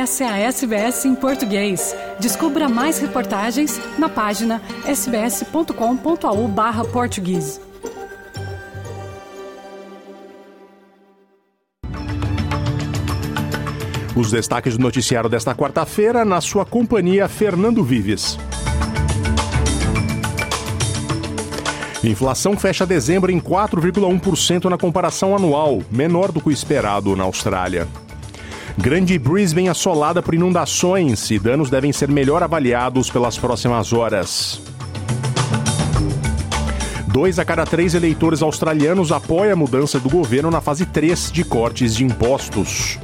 Essa é a SBS em português. Descubra mais reportagens na página sbs.com.au/português. Os destaques do noticiário desta quarta-feira na sua companhia Fernando Vives. Inflação fecha dezembro em 4,1% na comparação anual, menor do que o esperado na Austrália. Grande Brisbane assolada por inundações e danos devem ser melhor avaliados pelas próximas horas. Dois a cada três eleitores australianos apoiam a mudança do governo na fase 3 de cortes de impostos.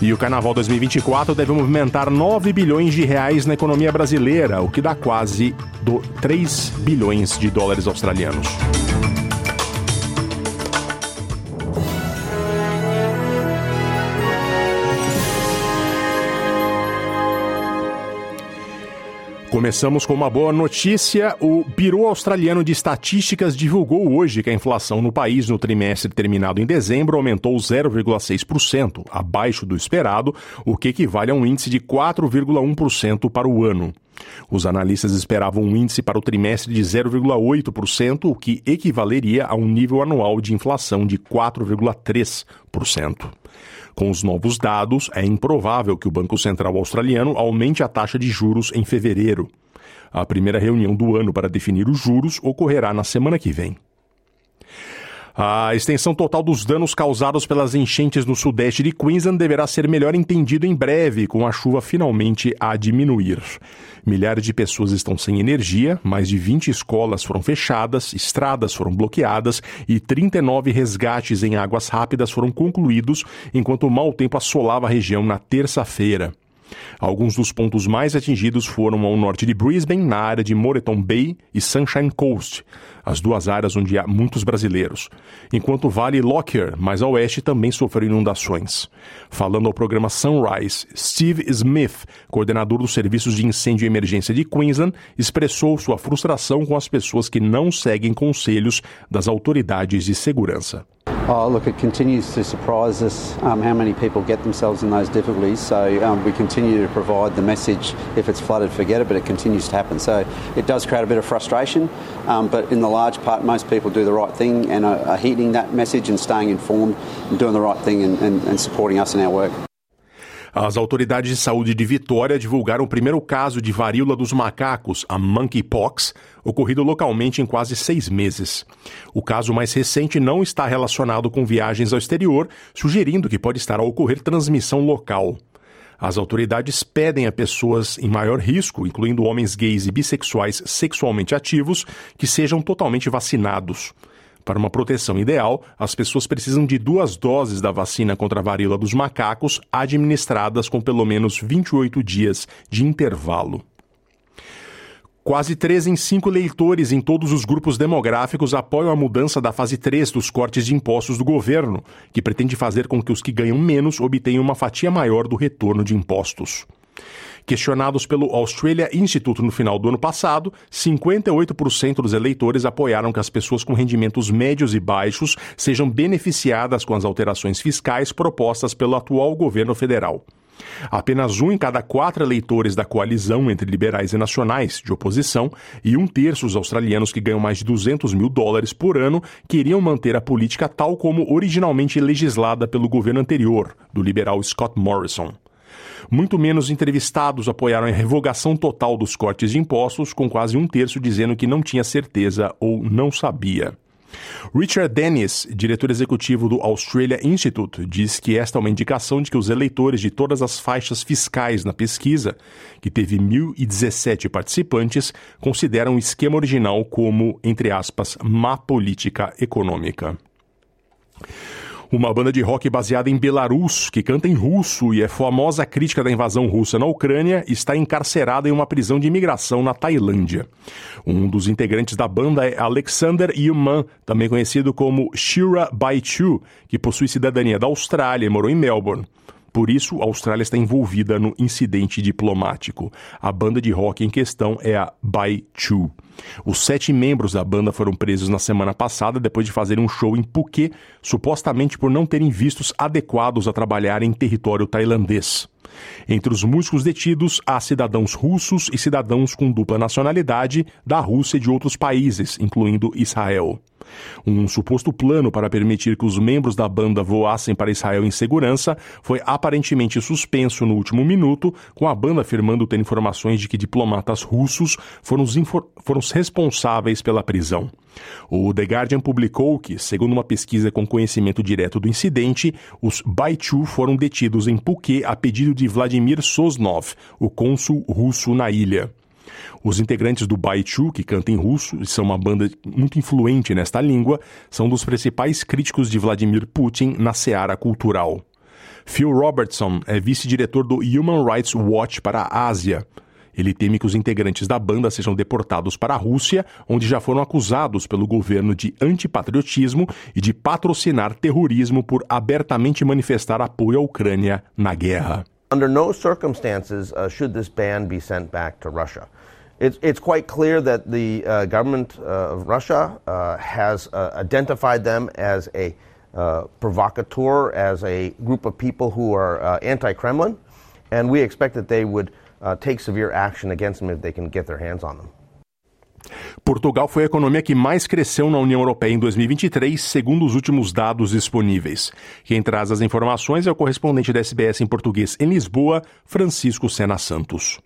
E o Carnaval 2024 deve movimentar 9 bilhões de reais na economia brasileira, o que dá quase do 3 bilhões de dólares australianos. Começamos com uma boa notícia. O Biro Australiano de Estatísticas divulgou hoje que a inflação no país no trimestre terminado em dezembro aumentou 0,6%, abaixo do esperado, o que equivale a um índice de 4,1% para o ano. Os analistas esperavam um índice para o trimestre de 0,8%, o que equivaleria a um nível anual de inflação de 4,3%. Com os novos dados, é improvável que o Banco Central Australiano aumente a taxa de juros em fevereiro. A primeira reunião do ano para definir os juros ocorrerá na semana que vem. A extensão total dos danos causados pelas enchentes no sudeste de Queensland deverá ser melhor entendido em breve, com a chuva finalmente a diminuir. Milhares de pessoas estão sem energia, mais de 20 escolas foram fechadas, estradas foram bloqueadas e 39 resgates em águas rápidas foram concluídos, enquanto o mau tempo assolava a região na terça-feira. Alguns dos pontos mais atingidos foram ao norte de Brisbane, na área de Moreton Bay e Sunshine Coast, as duas áreas onde há muitos brasileiros, enquanto o Vale Lockyer, mais a oeste, também sofreu inundações. Falando ao programa Sunrise, Steve Smith, coordenador dos serviços de incêndio e emergência de Queensland, expressou sua frustração com as pessoas que não seguem conselhos das autoridades de segurança. Oh, look, it continues to surprise us um, how many people get themselves in those difficulties. So um, we continue to provide the message if it's flooded, forget it, but it continues to happen. So it does create a bit of frustration, um, but in the large part, most people do the right thing and are, are heeding that message and staying informed and doing the right thing and, and, and supporting us in our work. As autoridades de saúde de Vitória divulgaram o primeiro caso de varíola dos macacos, a monkeypox, ocorrido localmente em quase seis meses. O caso mais recente não está relacionado com viagens ao exterior, sugerindo que pode estar a ocorrer transmissão local. As autoridades pedem a pessoas em maior risco, incluindo homens gays e bissexuais sexualmente ativos, que sejam totalmente vacinados. Para uma proteção ideal, as pessoas precisam de duas doses da vacina contra a varíola dos macacos, administradas com pelo menos 28 dias de intervalo. Quase 3 em 5 leitores em todos os grupos demográficos apoiam a mudança da fase 3 dos cortes de impostos do governo, que pretende fazer com que os que ganham menos obtenham uma fatia maior do retorno de impostos. Questionados pelo Australia Institute no final do ano passado, 58% dos eleitores apoiaram que as pessoas com rendimentos médios e baixos sejam beneficiadas com as alterações fiscais propostas pelo atual governo federal. Apenas um em cada quatro eleitores da coalizão entre liberais e nacionais, de oposição, e um terço dos australianos que ganham mais de 200 mil dólares por ano queriam manter a política tal como originalmente legislada pelo governo anterior, do liberal Scott Morrison. Muito menos entrevistados apoiaram a revogação total dos cortes de impostos, com quase um terço dizendo que não tinha certeza ou não sabia. Richard Dennis, diretor executivo do Australia Institute, diz que esta é uma indicação de que os eleitores de todas as faixas fiscais na pesquisa, que teve 1.017 participantes, consideram o esquema original como, entre aspas, má política econômica. Uma banda de rock baseada em Belarus, que canta em russo e é famosa crítica da invasão russa na Ucrânia, está encarcerada em uma prisão de imigração na Tailândia. Um dos integrantes da banda é Alexander Yuman, também conhecido como Shira Baichu, que possui cidadania da Austrália e morou em Melbourne. Por isso, a Austrália está envolvida no incidente diplomático. A banda de rock em questão é a By Two. Os sete membros da banda foram presos na semana passada depois de fazerem um show em Phuket, supostamente por não terem vistos adequados a trabalhar em território tailandês. Entre os músicos detidos, há cidadãos russos e cidadãos com dupla nacionalidade da Rússia e de outros países, incluindo Israel. Um suposto plano para permitir que os membros da banda voassem para Israel em segurança foi aparentemente suspenso no último minuto, com a banda afirmando ter informações de que diplomatas russos foram os, foram os responsáveis pela prisão. O The Guardian publicou que, segundo uma pesquisa com conhecimento direto do incidente, os Baichu foram detidos em Phuket a pedido de Vladimir Sosnov, o cônsul russo na ilha. Os integrantes do Baichu, que cantam em russo e são uma banda muito influente nesta língua, são dos principais críticos de Vladimir Putin na seara cultural. Phil Robertson é vice-diretor do Human Rights Watch para a Ásia. Ele teme que os integrantes da banda sejam deportados para a Rússia, onde já foram acusados pelo governo de antipatriotismo e de patrocinar terrorismo por abertamente manifestar apoio à Ucrânia na guerra. Under no circumstances uh, should this ban be sent back to Russia. It's, it's quite clear that the uh, government of Russia uh, has uh, identified them as a uh, provocateur, as a group of people who are anti Kremlin, and we expect that they would take severe action against them if they can get their hands on them. Portugal foi a economia que mais cresceu na União Europeia em 2023, segundo os últimos dados disponíveis. Quem traz as informações é o correspondente da SBS em português em Lisboa, Francisco Sena Santos.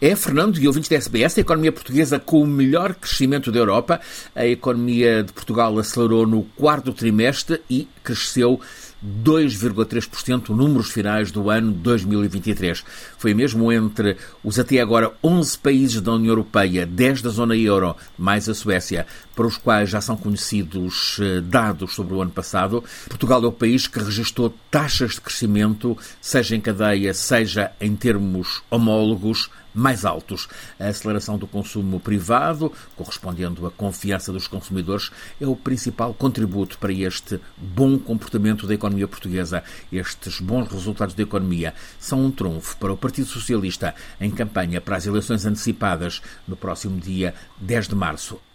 É, Fernando, e ouvintes da SBS, a economia portuguesa com o melhor crescimento da Europa. A economia de Portugal acelerou no quarto trimestre e cresceu 2,3% números finais do ano 2023. Foi mesmo entre os até agora 11 países da União Europeia, 10 da zona euro, mais a Suécia, para os quais já são conhecidos eh, dados sobre o ano passado. Portugal é o país que registrou taxas de crescimento, seja em cadeia, seja em termos homólogos, mais altos. A aceleração do consumo privado, correspondendo à confiança dos consumidores, é o principal contributo para este bom comportamento da economia portuguesa. Estes bons resultados da economia são um trunfo para o Partido Socialista em campanha para as eleições antecipadas no próximo dia 10 de março.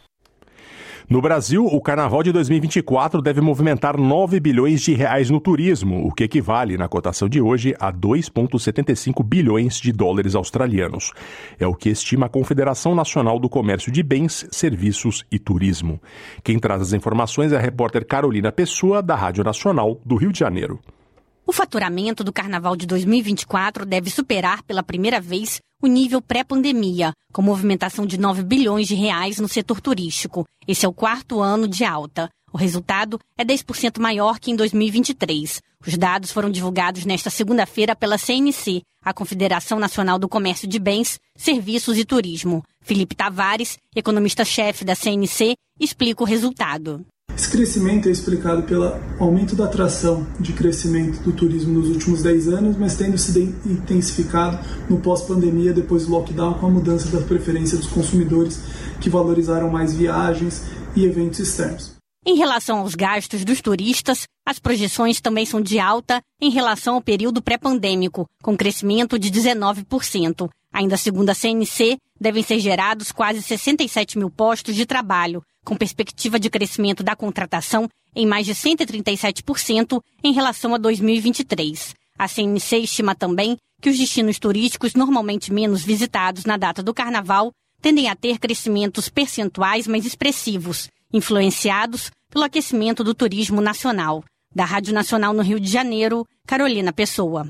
No Brasil, o Carnaval de 2024 deve movimentar 9 bilhões de reais no turismo, o que equivale, na cotação de hoje, a 2,75 bilhões de dólares australianos. É o que estima a Confederação Nacional do Comércio de Bens, Serviços e Turismo. Quem traz as informações é a repórter Carolina Pessoa, da Rádio Nacional do Rio de Janeiro. O faturamento do Carnaval de 2024 deve superar pela primeira vez o nível pré-pandemia, com movimentação de 9 bilhões de reais no setor turístico. Esse é o quarto ano de alta. O resultado é 10% maior que em 2023. Os dados foram divulgados nesta segunda-feira pela CNC, a Confederação Nacional do Comércio de Bens, Serviços e Turismo. Felipe Tavares, economista-chefe da CNC, explica o resultado. Esse crescimento é explicado pelo aumento da atração de crescimento do turismo nos últimos 10 anos, mas tendo se intensificado no pós-pandemia, depois do lockdown, com a mudança da preferência dos consumidores que valorizaram mais viagens e eventos externos. Em relação aos gastos dos turistas, as projeções também são de alta em relação ao período pré-pandêmico, com crescimento de 19%. Ainda segundo a CNC, devem ser gerados quase 67 mil postos de trabalho, com perspectiva de crescimento da contratação em mais de 137% em relação a 2023. A CNC estima também que os destinos turísticos normalmente menos visitados na data do carnaval tendem a ter crescimentos percentuais mais expressivos, influenciados pelo aquecimento do turismo nacional. Da Rádio Nacional no Rio de Janeiro, Carolina Pessoa.